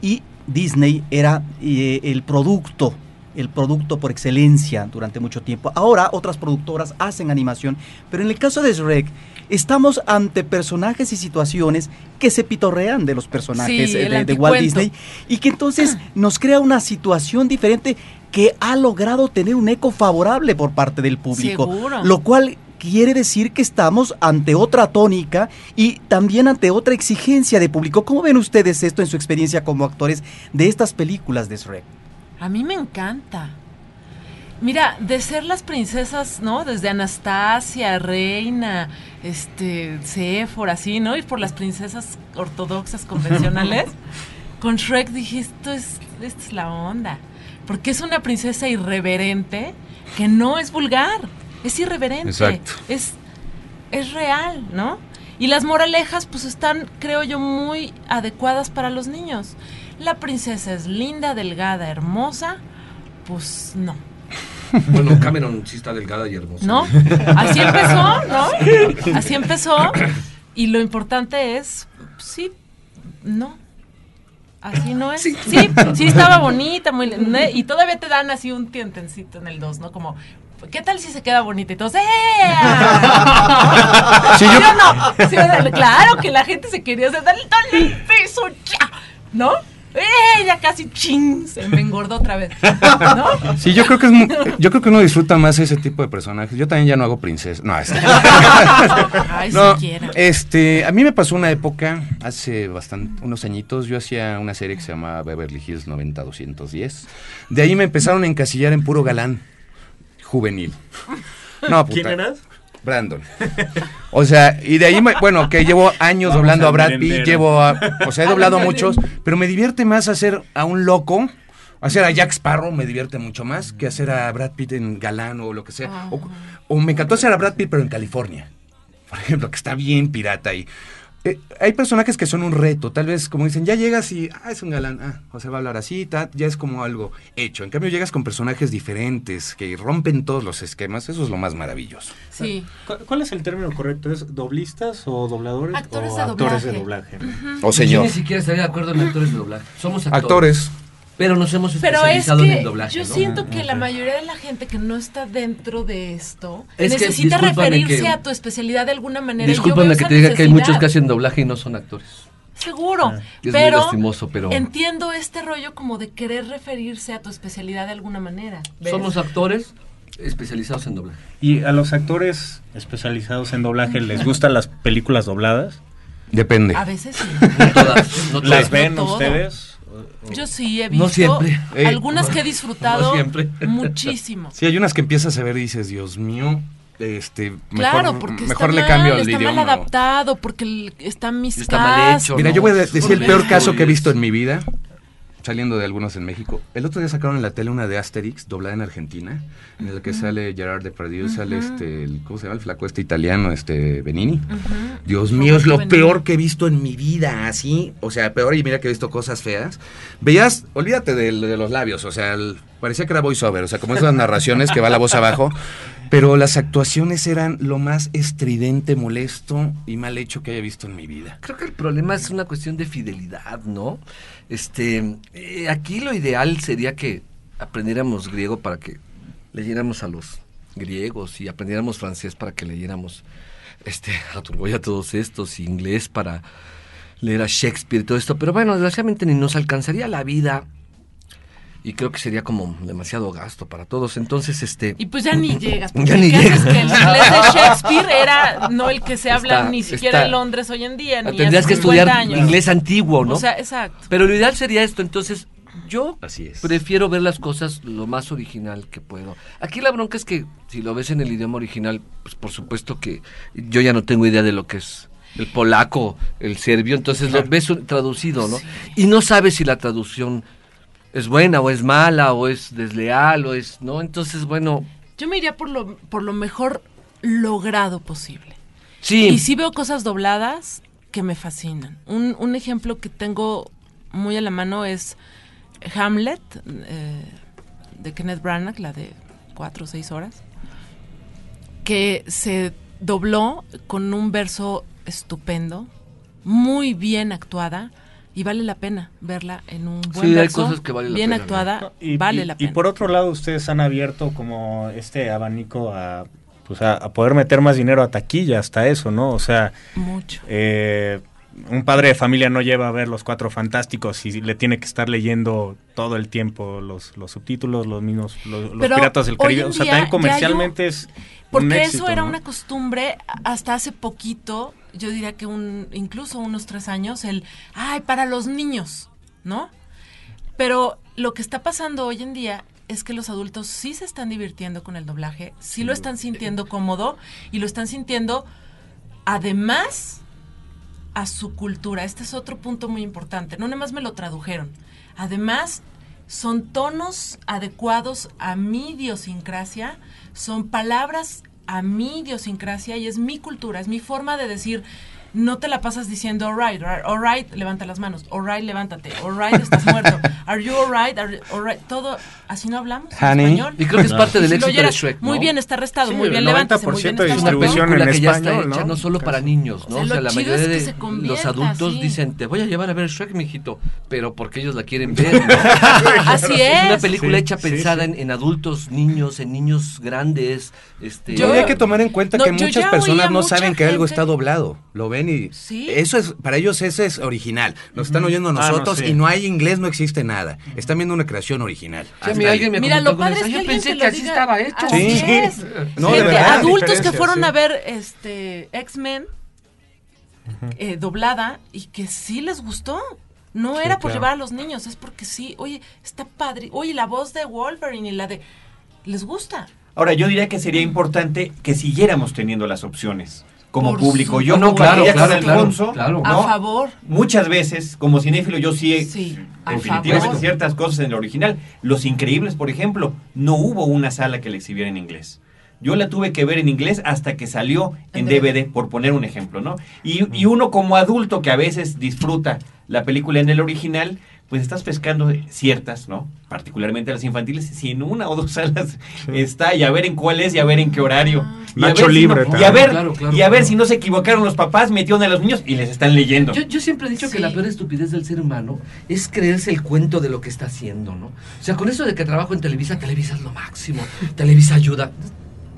[SPEAKER 10] Y Disney era eh, el producto, el producto por excelencia durante mucho tiempo. Ahora otras productoras hacen animación, pero en el caso de Shrek estamos ante personajes y situaciones que se pitorrean de los personajes
[SPEAKER 7] Sí,
[SPEAKER 10] eh, de, de Walt. Disney y que entonces nos crea una situación diferente que ha logrado tener un eco favorable por parte del público,
[SPEAKER 7] Seguro.
[SPEAKER 10] lo cual quiere decir que estamos ante otra tónica y también ante otra exigencia de público. ¿Cómo ven ustedes esto en su experiencia como actores de estas películas de Shrek?
[SPEAKER 7] A mí me encanta. Mira, de ser las princesas, ¿no? Desde Anastasia, Reina, este, Séfora, así, ¿no? Ir por las princesas ortodoxas convencionales. Con Shrek dije, esto es, esta es la onda. Porque es una princesa irreverente que no es vulgar, es irreverente.
[SPEAKER 9] Exacto.
[SPEAKER 7] Es, es real, ¿no? Y las moralejas, pues están, creo yo, muy adecuadas para los niños. La princesa es linda, delgada, hermosa, pues no.
[SPEAKER 11] Bueno, Cameron sí está delgada y hermosa.
[SPEAKER 7] ¿No? Así empezó, ¿no? Así empezó. Y lo importante es, sí, no. Así no es. Sí, sí, estaba bonita, muy. Y todavía te dan así un tientencito en el 2, ¿no? Como, ¿qué tal si se queda bonita? Y todos, ¡eh!
[SPEAKER 9] Sí,
[SPEAKER 7] ¿Sí
[SPEAKER 9] yo-
[SPEAKER 7] o no? Sí, claro que la gente se quería hacer, dale, dale el beso ya, ¿no? ¡Eh! Ya casi ching, se me engordó otra vez. ¿No?
[SPEAKER 9] Sí, yo creo que es mu- yo creo que uno disfruta más ese tipo de personajes. Yo también ya no hago princesa. No, este-
[SPEAKER 7] Ay,
[SPEAKER 9] No,
[SPEAKER 7] siquiera.
[SPEAKER 9] este, a mí me pasó una época hace bastante unos añitos, yo hacía una serie que se llamaba Beverly Hills 90210. De ahí me empezaron a encasillar en puro galán juvenil. No, puta.
[SPEAKER 8] ¿Quién eras?
[SPEAKER 9] Brandon. O sea, y de ahí, me- bueno, que llevo años
[SPEAKER 8] Vamos
[SPEAKER 9] doblando a Brad Pitt, llevo a, o sea, he doblado a muchos, pero me divierte más hacer a un loco, hacer a Jack Sparrow me divierte mucho más que hacer a Brad Pitt en Galán o lo que sea. O, o me encantó hacer a Brad Pitt, pero en California, por ejemplo, que está bien pirata ahí. Eh, hay personajes que son un reto, tal vez como dicen, ya llegas y, ah, es un galán, ah, o sea, va a hablar así, ta, ya es como algo hecho. En cambio, llegas con personajes diferentes, que rompen todos los esquemas, eso es lo más maravilloso.
[SPEAKER 7] Sí.
[SPEAKER 8] ¿Cu- ¿Cuál es el término correcto? ¿Es doblistas o dobladores?
[SPEAKER 7] Actores
[SPEAKER 8] o
[SPEAKER 7] de
[SPEAKER 8] actores de
[SPEAKER 7] doblaje.
[SPEAKER 8] doblaje?
[SPEAKER 9] O señor.
[SPEAKER 11] Yo ni siquiera estaría de acuerdo en actores de doblaje. Somos actores.
[SPEAKER 9] Actores.
[SPEAKER 11] Pero nos hemos
[SPEAKER 7] Pero es
[SPEAKER 11] especializado en el doblaje.
[SPEAKER 7] yo
[SPEAKER 11] ¿no?
[SPEAKER 7] siento que la mayoría de la gente que no está dentro de esto
[SPEAKER 11] Es
[SPEAKER 7] necesita referirse
[SPEAKER 11] que-
[SPEAKER 7] a tu especialidad de alguna manera.
[SPEAKER 11] Discúlpame que te diga que hay muchos que hacen doblaje y no son actores.
[SPEAKER 7] Seguro,
[SPEAKER 11] Es muy
[SPEAKER 7] pero
[SPEAKER 11] lastimoso, pero-
[SPEAKER 7] entiendo este rollo como de querer referirse a tu especialidad de alguna manera. ¿ves?
[SPEAKER 11] Somos actores especializados en doblaje.
[SPEAKER 8] ¿Y a los actores especializados en doblaje les gustan las películas dobladas?
[SPEAKER 9] Depende.
[SPEAKER 7] A veces sí.
[SPEAKER 11] No todas. No
[SPEAKER 8] ¿Las ven
[SPEAKER 7] No todo.
[SPEAKER 8] ustedes?
[SPEAKER 7] Yo sí he
[SPEAKER 11] No
[SPEAKER 7] visto
[SPEAKER 11] siempre.
[SPEAKER 9] Eh,
[SPEAKER 7] algunas que he disfrutado
[SPEAKER 11] no siempre.
[SPEAKER 7] muchísimo.
[SPEAKER 9] Sí, hay unas que empiezas a ver y dices, Dios mío, este, mejor,
[SPEAKER 7] Claro, porque
[SPEAKER 9] mejor
[SPEAKER 7] está
[SPEAKER 9] le cambio
[SPEAKER 7] mal,
[SPEAKER 9] al
[SPEAKER 7] está
[SPEAKER 9] idioma.
[SPEAKER 7] mal adaptado, porque el- están mis
[SPEAKER 11] Está mal hecho.
[SPEAKER 9] Mira,
[SPEAKER 11] No,
[SPEAKER 9] yo voy a decir el peor caso que he visto en mi vida, saliendo de algunos en México. El otro día sacaron en la tele una de Asterix, doblada en Argentina, en la que sale Gerard Depardieu, sale este, el, ¿cómo se llama? El flaco este italiano, este, Benini. Dios mío, es lo
[SPEAKER 7] Benigni.
[SPEAKER 9] peor que he visto en mi vida, así. O sea, peor y mira que he visto cosas feas. Veías, olvídate de, de los labios, o sea, el- parecía que era voiceover, o sea, como esas narraciones que va la voz abajo. Pero las actuaciones eran lo más estridente, molesto y mal hecho que haya visto en mi vida.
[SPEAKER 11] Creo que el problema es una cuestión de fidelidad, ¿no? Este, eh, aquí lo ideal sería que aprendiéramos griego para que leyéramos a los griegos y aprendiéramos francés para que leyéramos este a Turgoy, a todos estos, y inglés para leer a Shakespeare todo esto, pero bueno, desgraciadamente ni nos alcanzaría la vida y creo que sería como demasiado gasto para todos. Entonces, este
[SPEAKER 7] Y pues ya ni llegas. porque
[SPEAKER 11] Ya ni llegas.
[SPEAKER 7] Que el inglés de Shakespeare era no el que se habla
[SPEAKER 11] Está-
[SPEAKER 7] ni siquiera
[SPEAKER 11] está-
[SPEAKER 7] en Londres hoy en día, ni
[SPEAKER 11] tendrías
[SPEAKER 7] hace
[SPEAKER 11] que
[SPEAKER 7] 50
[SPEAKER 11] estudiar
[SPEAKER 7] años.
[SPEAKER 11] inglés antiguo, ¿no?
[SPEAKER 7] O sea, exacto.
[SPEAKER 11] Pero lo ideal sería esto, entonces yo
[SPEAKER 9] Así es.
[SPEAKER 11] prefiero ver las cosas lo más original que puedo. Aquí la bronca es que si lo ves en el idioma original, pues por supuesto que yo ya no tengo idea de lo que es el polaco, el serbio, entonces lo ves traducido, ¿no? Y no sabes si la traducción es buena o es mala o es desleal o es, ¿no? Entonces, bueno,
[SPEAKER 7] Yo me iría por lo, por lo mejor logrado posible.
[SPEAKER 11] sí.
[SPEAKER 7] Y sí veo cosas dobladas que me fascinan. Un, un ejemplo que tengo muy a la mano es Hamlet, eh, de Kenneth Branagh, la de cuatro o seis horas, que se dobló con un verso estupendo, muy bien actuada, y vale la pena verla en un buen
[SPEAKER 11] Sí, hay cosas que vale la
[SPEAKER 7] bien
[SPEAKER 11] pena,
[SPEAKER 7] actuada,
[SPEAKER 8] No, y,
[SPEAKER 7] vale
[SPEAKER 8] y-
[SPEAKER 7] la
[SPEAKER 8] y
[SPEAKER 7] pena.
[SPEAKER 8] por otro lado, ustedes han abierto como este abanico a, pues a, a poder meter más dinero a taquilla, hasta eso, ¿no? O sea,
[SPEAKER 7] Mucho.
[SPEAKER 8] eh, un padre de familia no lleva a ver los cuatro fantásticos y le tiene que estar leyendo todo el tiempo los, los subtítulos, los mismos, los, piratas del Caribe. O sea, también comercialmente
[SPEAKER 7] yo-
[SPEAKER 8] es un
[SPEAKER 7] Porque
[SPEAKER 8] éxito,
[SPEAKER 7] eso era
[SPEAKER 8] ¿no?
[SPEAKER 7] una costumbre hasta hace poquito, yo diría que un, incluso unos tres años, el, ay, para los niños, ¿no? Pero lo que está pasando hoy en día es que los adultos sí se están divirtiendo con el doblaje, sí lo están sintiendo cómodo y lo están sintiendo además a su cultura. Este es otro punto muy importante. No nada más me lo tradujeron. Además, son tonos adecuados a mi idiosincrasia, son palabras a mi idiosincrasia y es mi cultura, es mi forma de decir. No te la pasas diciendo alright, alright, levanta las manos, alright, levántate, alright, estás muerto, are you alright, are, alright, todo, así no hablamos en español.
[SPEAKER 11] Y creo que es parte del éxito de Shrek, ¿no?
[SPEAKER 7] Muy bien, está arrestado,
[SPEAKER 8] Sí,
[SPEAKER 7] muy bien,
[SPEAKER 8] el
[SPEAKER 7] levántese, muy
[SPEAKER 8] 90%
[SPEAKER 7] bien,
[SPEAKER 8] de
[SPEAKER 7] está
[SPEAKER 11] Es una película
[SPEAKER 8] en
[SPEAKER 11] que ya está hecha
[SPEAKER 8] ¿no?
[SPEAKER 11] no solo para niños, ¿no?
[SPEAKER 7] O sea,
[SPEAKER 11] O sea,
[SPEAKER 7] lo
[SPEAKER 11] la mayoría
[SPEAKER 7] es que
[SPEAKER 11] de los adultos
[SPEAKER 7] sí.
[SPEAKER 11] dicen, te voy a llevar a ver Shrek, mijito, pero porque ellos la quieren ver. ¿no?
[SPEAKER 7] Así
[SPEAKER 11] Es una
[SPEAKER 7] es.
[SPEAKER 11] película
[SPEAKER 8] Sí,
[SPEAKER 11] hecha
[SPEAKER 8] sí,
[SPEAKER 11] pensada
[SPEAKER 8] sí.
[SPEAKER 11] En, en adultos, niños, en niños grandes. Este,
[SPEAKER 9] Yo hay que tomar en cuenta
[SPEAKER 7] No,
[SPEAKER 9] que muchas personas no saben que algo está doblado. Lo ven y
[SPEAKER 7] Sí.
[SPEAKER 9] eso es para ellos ese es original. Nos están oyendo a
[SPEAKER 8] Ah, no,
[SPEAKER 9] nosotros
[SPEAKER 8] sí.
[SPEAKER 9] y no hay inglés, no existe nada. Están viendo una creación original.
[SPEAKER 11] Sí, a
[SPEAKER 9] Hasta
[SPEAKER 11] mí
[SPEAKER 9] ahí.
[SPEAKER 11] alguien me
[SPEAKER 7] Mira, lo padre es que
[SPEAKER 11] Yo pensé que así
[SPEAKER 7] diga.
[SPEAKER 11] estaba hecho.
[SPEAKER 7] Así
[SPEAKER 9] Sí.
[SPEAKER 7] es.
[SPEAKER 9] No, de
[SPEAKER 7] Gente,
[SPEAKER 9] verdad.
[SPEAKER 7] adultos que fueron
[SPEAKER 8] sí.
[SPEAKER 7] a ver este X-Men eh, doblada y que sí les gustó. No era por
[SPEAKER 8] claro.
[SPEAKER 7] llevar a los niños, es porque sí, oye, está padre. Oye, la voz de Wolverine y la de... Les gusta.
[SPEAKER 1] Ahora, yo diría que sería importante que siguiéramos teniendo las opciones como
[SPEAKER 7] Por
[SPEAKER 1] público. Yo no,
[SPEAKER 11] No, claro,
[SPEAKER 1] claro,
[SPEAKER 11] claro, claro,
[SPEAKER 1] Alfonso,
[SPEAKER 11] claro.
[SPEAKER 7] A
[SPEAKER 1] ¿no?
[SPEAKER 7] favor.
[SPEAKER 1] Muchas veces, como cinéfilo, yo sí, definitivamente ciertas cosas en el original. Los Increíbles, por ejemplo, no hubo una sala que la exhibiera en inglés. Yo la tuve que ver en inglés hasta que salió en
[SPEAKER 7] En
[SPEAKER 1] DVD, por poner un ejemplo, ¿no? Y, y uno como adulto que a veces disfruta la película en el original, pues estás pescando ciertas, ¿no? Particularmente las infantiles, si en una o dos salas está, y a ver en cuál es, y a ver en qué horario. Y a
[SPEAKER 8] Nacho
[SPEAKER 1] ver si
[SPEAKER 8] Libre
[SPEAKER 1] no- y a ver,
[SPEAKER 11] Claro, claro,
[SPEAKER 1] y a ver
[SPEAKER 11] claro.
[SPEAKER 1] si no se equivocaron los papás, metieron a los niños y les están leyendo.
[SPEAKER 11] Yo, yo siempre he dicho que la peor estupidez del ser humano es creerse el cuento de lo que está haciendo, ¿no? O sea, con eso de que trabajo en Televisa, Televisa es lo máximo, Televisa ayuda.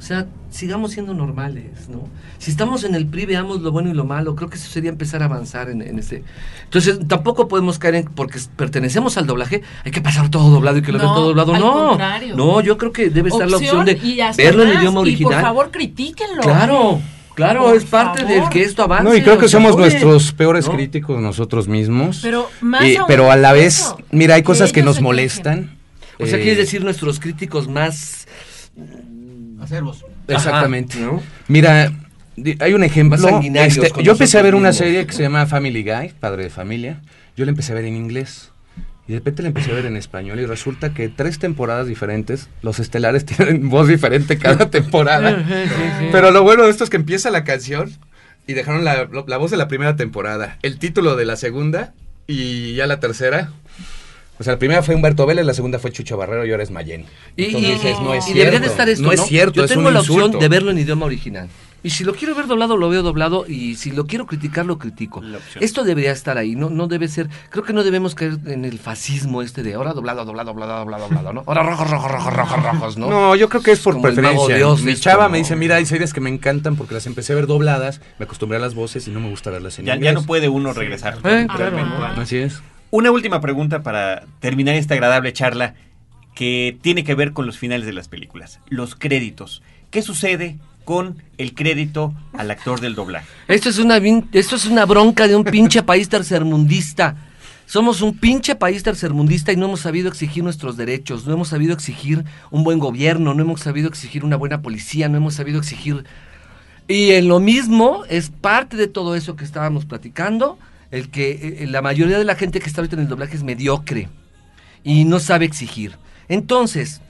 [SPEAKER 11] O sea, sigamos siendo normales, ¿no? Si estamos en el PRI, veamos lo bueno y lo malo. Creo que eso sería empezar a avanzar en, en ese... Entonces, tampoco podemos caer en... Porque pertenecemos al doblaje, hay que pasar todo doblado y que lo
[SPEAKER 7] No,
[SPEAKER 11] vean todo doblado.
[SPEAKER 7] al
[SPEAKER 11] No,
[SPEAKER 7] contrario.
[SPEAKER 11] no, yo creo que debe estar la opción de verlo en idioma
[SPEAKER 7] Y por
[SPEAKER 11] original.
[SPEAKER 7] favor, critíquenlo.
[SPEAKER 11] Claro, claro,
[SPEAKER 7] Por
[SPEAKER 11] es parte
[SPEAKER 7] favor.
[SPEAKER 11] del que esto avance.
[SPEAKER 9] No, y creo que somos
[SPEAKER 11] oye,
[SPEAKER 9] nuestros peores
[SPEAKER 11] ¿no?
[SPEAKER 9] críticos nosotros mismos.
[SPEAKER 7] Pero más
[SPEAKER 9] Eh, pero a la vez,
[SPEAKER 7] eso,
[SPEAKER 9] mira, hay cosas que nos molestan.
[SPEAKER 11] O sea,
[SPEAKER 9] Eh,
[SPEAKER 11] quieres decir nuestros críticos más...
[SPEAKER 10] Acervos.
[SPEAKER 9] Exactamente.
[SPEAKER 11] Ajá, ¿no?
[SPEAKER 9] Mira, hay un ejemplo. Este, yo empecé a ver una serie que se llama Family Guy, Padre de Familia. Yo la empecé a ver en inglés. Y de repente la empecé a ver en español y resulta que tres temporadas diferentes, los estelares tienen voz diferente cada temporada. Pero lo bueno de esto es que empieza la canción y dejaron la voz de la primera temporada, el título de la segunda y ya la tercera. O sea, la primera fue Humberto Vélez, la segunda fue Chucho Barrero y ahora es Mayen.
[SPEAKER 11] Y,
[SPEAKER 9] Entonces
[SPEAKER 11] y-
[SPEAKER 9] dices, no es
[SPEAKER 11] y
[SPEAKER 9] cierto.
[SPEAKER 11] debería de estar esto,
[SPEAKER 9] no es cierto,
[SPEAKER 11] Yo
[SPEAKER 9] es
[SPEAKER 11] tengo
[SPEAKER 9] un
[SPEAKER 11] la opción
[SPEAKER 9] insulto.
[SPEAKER 11] de verlo en idioma original. Y si lo quiero ver doblado, lo veo doblado. Y si lo quiero criticar, lo critico. Esto debería estar ahí. No, no debe ser. Creo que no debemos caer en el fascismo este de ahora doblado, doblado, doblado, doblado, doblado, ¿no? Ahora rojos, rojos, rojos, rojos, rojos, ¿no?
[SPEAKER 9] ¿no? yo creo que es por
[SPEAKER 11] Como
[SPEAKER 9] preferencia.
[SPEAKER 11] Dios
[SPEAKER 9] Mi
[SPEAKER 11] esto,
[SPEAKER 9] chava me dice, mira, hay series que me encantan porque las empecé a ver dobladas, me acostumbré a las voces y no me gusta verlas en
[SPEAKER 1] Ya,
[SPEAKER 9] inglés.
[SPEAKER 1] ya no puede uno regresar.
[SPEAKER 11] Eh, claro.
[SPEAKER 9] Así es.
[SPEAKER 1] Una última pregunta para terminar esta agradable charla que tiene que ver con los finales de las películas, los créditos. ¿Qué sucede con el crédito al actor del doblaje?
[SPEAKER 11] Esto es una esto es una bronca de un pinche país tercermundista. Somos un pinche país tercermundista y no hemos sabido exigir nuestros derechos, no hemos sabido exigir un buen gobierno, no hemos sabido exigir una buena policía, no hemos sabido exigir... Y en lo mismo es parte de todo eso que estábamos platicando, el que eh, la mayoría de la gente que está ahorita en el doblaje es mediocre y no sabe exigir. Entonces,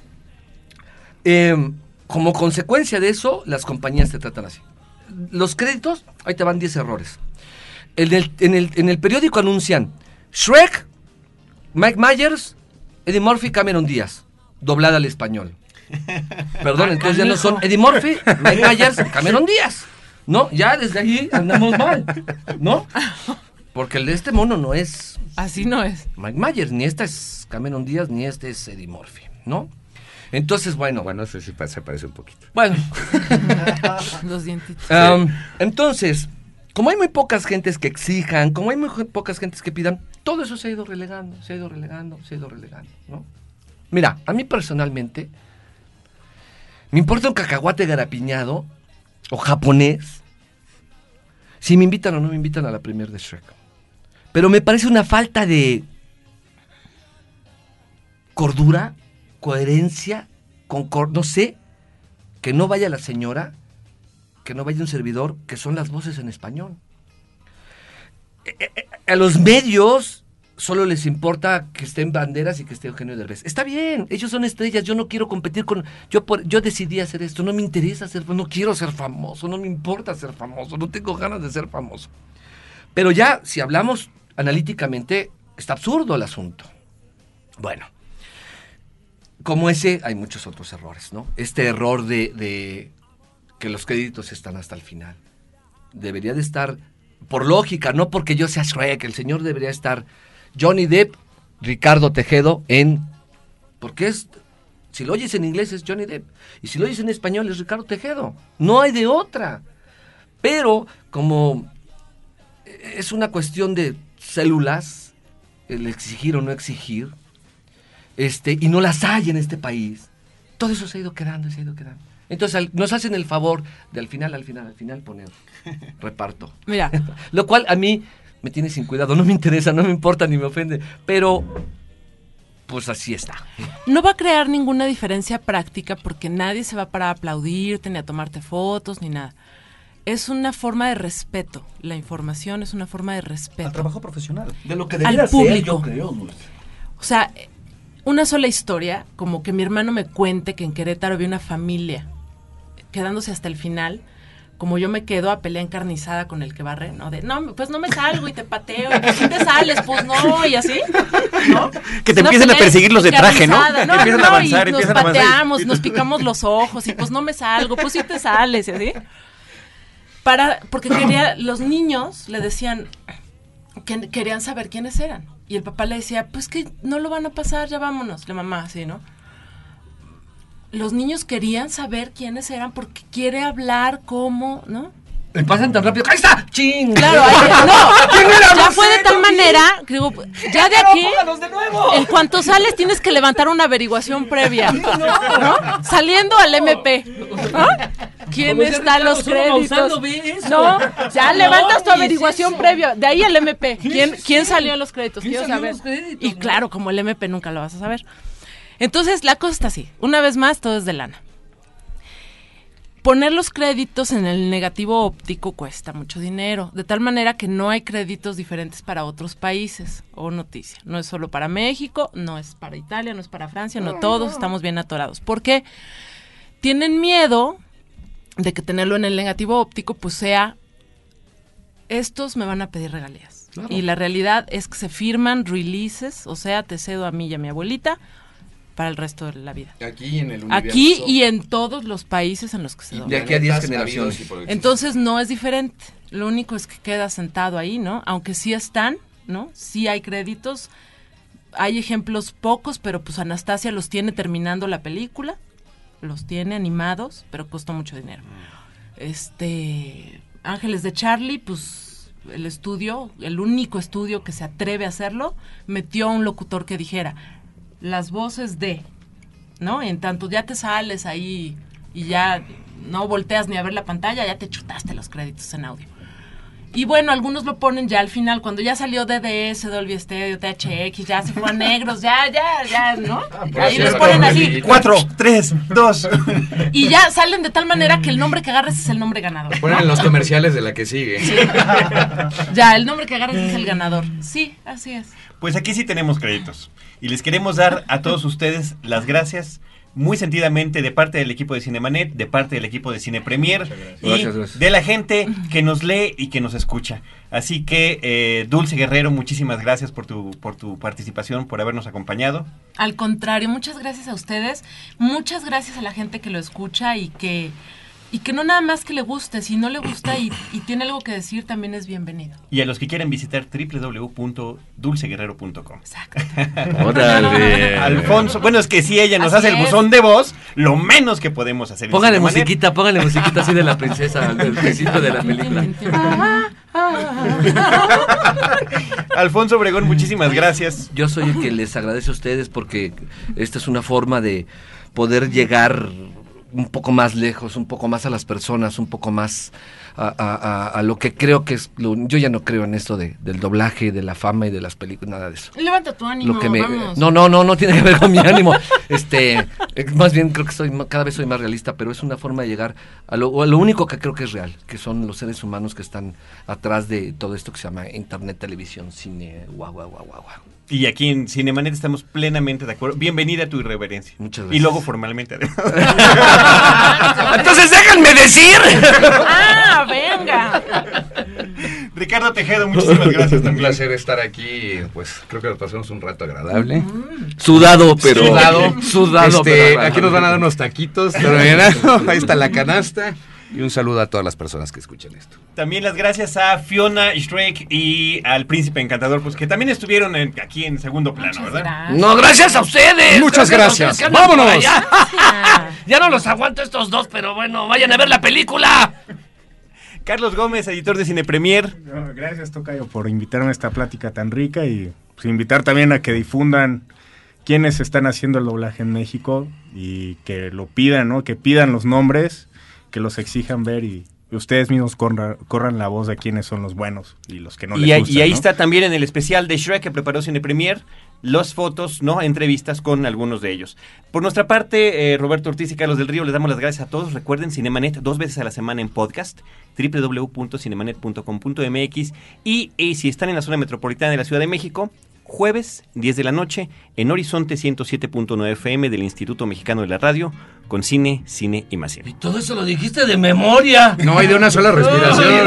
[SPEAKER 11] em, como consecuencia de eso, las compañías te tratan así. Los créditos, ahí te van 10 errores. En el, en el- en el periódico anuncian Shrek, Mike Myers, Eddie Murphy, Cameron Díaz, doblada al español. Perdón, entonces ya no son Eddie Murphy, Mike Myers, Cameron Díaz. ¿No? Ya desde ahí andamos mal. ¿No? Porque el de este mono no es
[SPEAKER 7] Así no es.
[SPEAKER 11] Mike Myers, ni esta es Cameron Díaz, ni este es Eddie Murphy, ¿no? Entonces, bueno,
[SPEAKER 9] Bueno, ese sí se parece un poquito.
[SPEAKER 11] bueno.
[SPEAKER 7] Los dientitos.
[SPEAKER 11] Am, entonces, como hay muy pocas gentes que exijan, como hay muy pocas gentes que pidan, todo eso se ha ido relegando, se ha ido relegando, se ha ido relegando, ¿no? Mira, a mí personalmente, me importa un cacahuate garapiñado o japonés si me invitan o no me invitan a la premier de Shrek. Pero me parece una falta de cordura, coherencia, concor no sé, que no vaya la señora, que no vaya un servidor, que son las voces en español. Eh, eh, eh, A los medios solo les importa que estén banderas y que esté Eugenio Derbez. Está bien, ellos son estrellas, yo no quiero competir con... Yo, por, yo decidí hacer esto, no me interesa ser... No quiero ser famoso, no me importa ser famoso, no tengo ganas de ser famoso. Pero ya, si hablamos analíticamente, está absurdo el asunto. Bueno, como ese, hay muchos otros errores, ¿no? Este error de, que los créditos están hasta el final. Debería de estar, por lógica, no porque yo sea Shrek, el señor debería estar Johnny Depp, Ricardo Tejedo en... Porque es... Si lo oyes en inglés es Johnny Depp. Y si lo oyes en español es Ricardo Tejedo. No hay de otra. Pero como es una cuestión de células, el exigir o no exigir, este, y no las hay en este país. Todo eso se ha ido quedando y se ha ido quedando. Entonces al- nos hacen el favor de al final, al final, al final poner reparto.
[SPEAKER 7] Mira.
[SPEAKER 11] Lo cual a mí me tiene sin cuidado, no me interesa, no me importa ni me ofende, pero pues así está.
[SPEAKER 7] No va a crear ninguna diferencia práctica porque nadie se va para aplaudirte ni a tomarte fotos ni nada. Es una forma de respeto. La información es una forma de respeto.
[SPEAKER 10] Al trabajo profesional.
[SPEAKER 11] De lo que
[SPEAKER 7] Al
[SPEAKER 11] debiera ser,
[SPEAKER 7] público.
[SPEAKER 11] yo creo.
[SPEAKER 7] O sea, una sola historia, como que mi hermano me cuente que en Querétaro había una familia quedándose hasta el final, como yo me quedo a pelea encarnizada con el que barre, ¿no? De, no, pues no me salgo y te pateo, y pues si te sales, pues no, y así, ¿no?
[SPEAKER 1] Que te empiecen a perseguir los de traje, ¿no?
[SPEAKER 7] encarnizada, No,
[SPEAKER 1] Empiezan a
[SPEAKER 7] no,
[SPEAKER 1] avanzar,
[SPEAKER 7] y nos
[SPEAKER 1] empiezan a avanzar.
[SPEAKER 7] pateamos, nos picamos los ojos, y pues no me salgo, pues sí te sales, y así. Para, porque quería, los niños le decían que querían saber quiénes eran. Y el papá le decía, pues que no lo van a pasar, ya vámonos. La mamá, así, ¿no? Los niños querían saber quiénes eran porque quiere hablar cómo, ¿no?
[SPEAKER 11] Me pasan tan rápido. ¡Ahí está! ¡Ching!
[SPEAKER 7] Claro, ahí- no, ya fue de tal manera, digo, ya de aquí, en cuanto sales tienes que levantar una averiguación previa, ¿no? Saliendo al MP, ¿no? ¿Quién está
[SPEAKER 11] Ricardo,
[SPEAKER 7] los créditos? No, ya levantas tu averiguación previa, de ahí el MP. ¿Quién, quién salió en los créditos?
[SPEAKER 11] ¿Quién
[SPEAKER 7] Quiero saber. Y claro, como el MP nunca lo vas a saber. Entonces, la cosa está así. Una vez más, todo es de lana. Poner los créditos en el negativo óptico cuesta mucho dinero, de tal manera que no hay créditos diferentes para otros países o noticia. No es solo para México, no es para Italia, no es para Francia, no todos estamos bien atorados. Porque tienen miedo de que tenerlo en el negativo óptico pues sea estos me van a pedir regalías. Y la realidad es que se firman releases, o sea, te cedo a mí y a mi abuelita para el resto de la vida.
[SPEAKER 9] Aquí en el universo.
[SPEAKER 7] Aquí y en todos los países en los que se
[SPEAKER 11] Y
[SPEAKER 7] dobla.
[SPEAKER 11] de aquí a 10
[SPEAKER 9] Planetas
[SPEAKER 11] generaciones.
[SPEAKER 7] Entonces no es diferente. Lo único es que queda sentado ahí, ¿no? Aunque sí están, ¿no? Sí hay créditos. Hay ejemplos pocos, pero pues Anastasia los tiene terminando la película. Los tiene animados, pero costó mucho dinero. Este. Ángeles de Charlie, pues el estudio, el único estudio que se atreve a hacerlo, metió a un locutor que dijera las voces de, ¿no? En tanto ya te sales ahí y ya no volteas ni a ver la pantalla, ya te chutaste los créditos en audio. Y bueno, algunos lo ponen ya al final, cuando ya salió DDS, Dolby Stereo, THX, ya se fueron negros, ya, ya, ya, ¿no? Ahí los ponen así.
[SPEAKER 1] Cuatro, tres, dos.
[SPEAKER 7] Y ya salen de tal manera que el nombre que agarres es el nombre ganador.
[SPEAKER 9] Ponen en los comerciales de la que sigue.
[SPEAKER 7] Ya, el nombre que agarres es el ganador. Sí, así es.
[SPEAKER 1] Pues aquí sí tenemos créditos. Y les queremos dar a todos ustedes las gracias muy sentidamente de parte del equipo de Cinemanet, de parte del equipo de Cine Premier y
[SPEAKER 11] Gracias, gracias.
[SPEAKER 1] de la gente que nos lee y que nos escucha. Así que, eh, Dulce Guerrero, muchísimas gracias por tu, por tu participación, por habernos acompañado.
[SPEAKER 7] Al contrario, muchas gracias a ustedes, muchas gracias a la gente que lo escucha y que y que no nada más que le guste, si no le gusta y, y tiene algo que decir, también es bienvenido.
[SPEAKER 1] Y a los que quieran visitar www.dulceguerrero.com.
[SPEAKER 7] Exacto.
[SPEAKER 11] Órale.
[SPEAKER 1] Alfonso, bueno, es que si ella nos
[SPEAKER 7] Así
[SPEAKER 1] hace el buzón de voz, lo menos que podemos hacer
[SPEAKER 11] Póngale musiquita, póngale musiquita así de la princesa al del principio de la película.
[SPEAKER 1] Alfonso Obregón, muchísimas gracias.
[SPEAKER 11] Yo soy el que les agradece a ustedes porque esta es una forma de poder llegar un poco más lejos, un poco más a las personas, un poco más a, a- a- a lo que creo que es... lo- yo ya no creo en esto de, del doblaje, de la fama y de las películas, nada de eso.
[SPEAKER 7] Levanta tu ánimo,
[SPEAKER 11] Lo que me,
[SPEAKER 7] vamos.
[SPEAKER 11] no, no, no, no tiene que ver con mi ánimo. Este, más bien creo que soy cada vez soy más realista, pero es una forma de llegar a lo, a lo único que creo que es real, que son los seres humanos que están atrás de todo esto que se llama internet, televisión, cine, guau, guau, guau, guau, guau.
[SPEAKER 1] Y aquí en Cinemanet estamos plenamente de acuerdo. Bienvenida a tu irreverencia.
[SPEAKER 11] Muchas
[SPEAKER 1] Y
[SPEAKER 11] gracias.
[SPEAKER 1] luego formalmente. además.
[SPEAKER 11] Entonces déjenme decir.
[SPEAKER 7] Ah, venga.
[SPEAKER 1] Ricardo Tejedo, muchísimas gracias
[SPEAKER 9] Un placer estar aquí. Pues creo que nos pasamos un rato agradable.
[SPEAKER 11] Sudado, pero
[SPEAKER 9] Sudado.
[SPEAKER 11] sudado,
[SPEAKER 9] Este,
[SPEAKER 11] pero
[SPEAKER 9] aquí nos van a dar unos taquitos. Ahí está la canasta. Y un saludo a todas las personas que escuchan esto.
[SPEAKER 1] También las gracias a Fiona Shrek y al Príncipe Encantador, pues que también estuvieron en- aquí en segundo plano, ¿verdad?
[SPEAKER 7] Gracias.
[SPEAKER 11] No, gracias a ustedes.
[SPEAKER 9] Muchas gracias.
[SPEAKER 11] andan
[SPEAKER 9] Vámonos.
[SPEAKER 7] Gracias.
[SPEAKER 11] Ya no los aguanto estos dos, pero bueno, vayan a ver la película.
[SPEAKER 1] Carlos Gómez, editor de Cine Premier.
[SPEAKER 8] No, gracias, Tocayo, por invitarme a esta plática tan rica y pues, invitar también a que difundan quienes están haciendo el doblaje en México y que lo pidan, ¿no? Que pidan los nombres, que los exijan ver y, y ustedes mismos corra- corran la voz de quiénes son los buenos y los que no
[SPEAKER 1] y,
[SPEAKER 8] les gustan,
[SPEAKER 1] y ahí
[SPEAKER 8] ¿no?
[SPEAKER 1] está también en el especial de Shrek que preparó Cine Premier las fotos, ¿no? Entrevistas con algunos de ellos. Por nuestra parte, eh, Roberto Ortiz y Carlos del Río, les damos las gracias a todos. Recuerden Cinemanet dos veces a la semana en podcast, www.cinemanet.com.mx y, y si están en la zona metropolitana de la Ciudad de México, jueves 10 de la noche en Horizonte 107.9 FM del Instituto Mexicano de la Radio con cine, cine y más cine.
[SPEAKER 11] Todo eso lo dijiste de memoria.
[SPEAKER 9] No, hay de una sola respiración.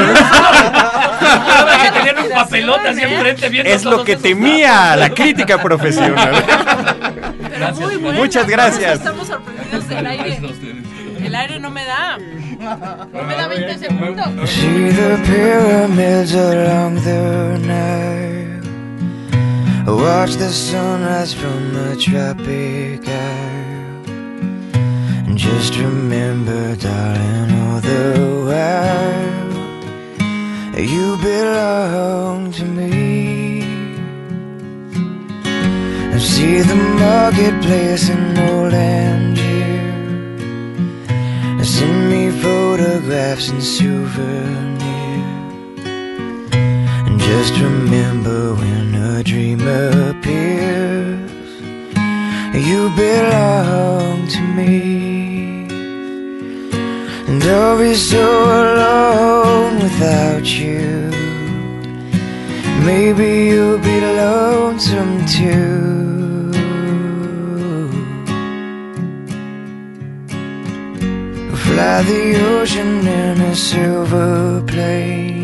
[SPEAKER 4] que tenían un papelote así enfrente viendo
[SPEAKER 1] Es lo que temía la crítica profesional.
[SPEAKER 7] Pero muy buena,
[SPEAKER 1] Muchas gracias.
[SPEAKER 7] Estamos sorprendidos del aire. El aire no me da. No me da 20 segundos.
[SPEAKER 12] The pyramids along the Watch the sunrise from a tropic isle. And just remember, darling, all the while you belong to me. And see the marketplace in old Angier. Send me photographs and souvenirs. Just remember when a dream appears, you belong to me. And I'll be so alone without you. Maybe you'll be lonesome too. Fly the ocean in a silver plane.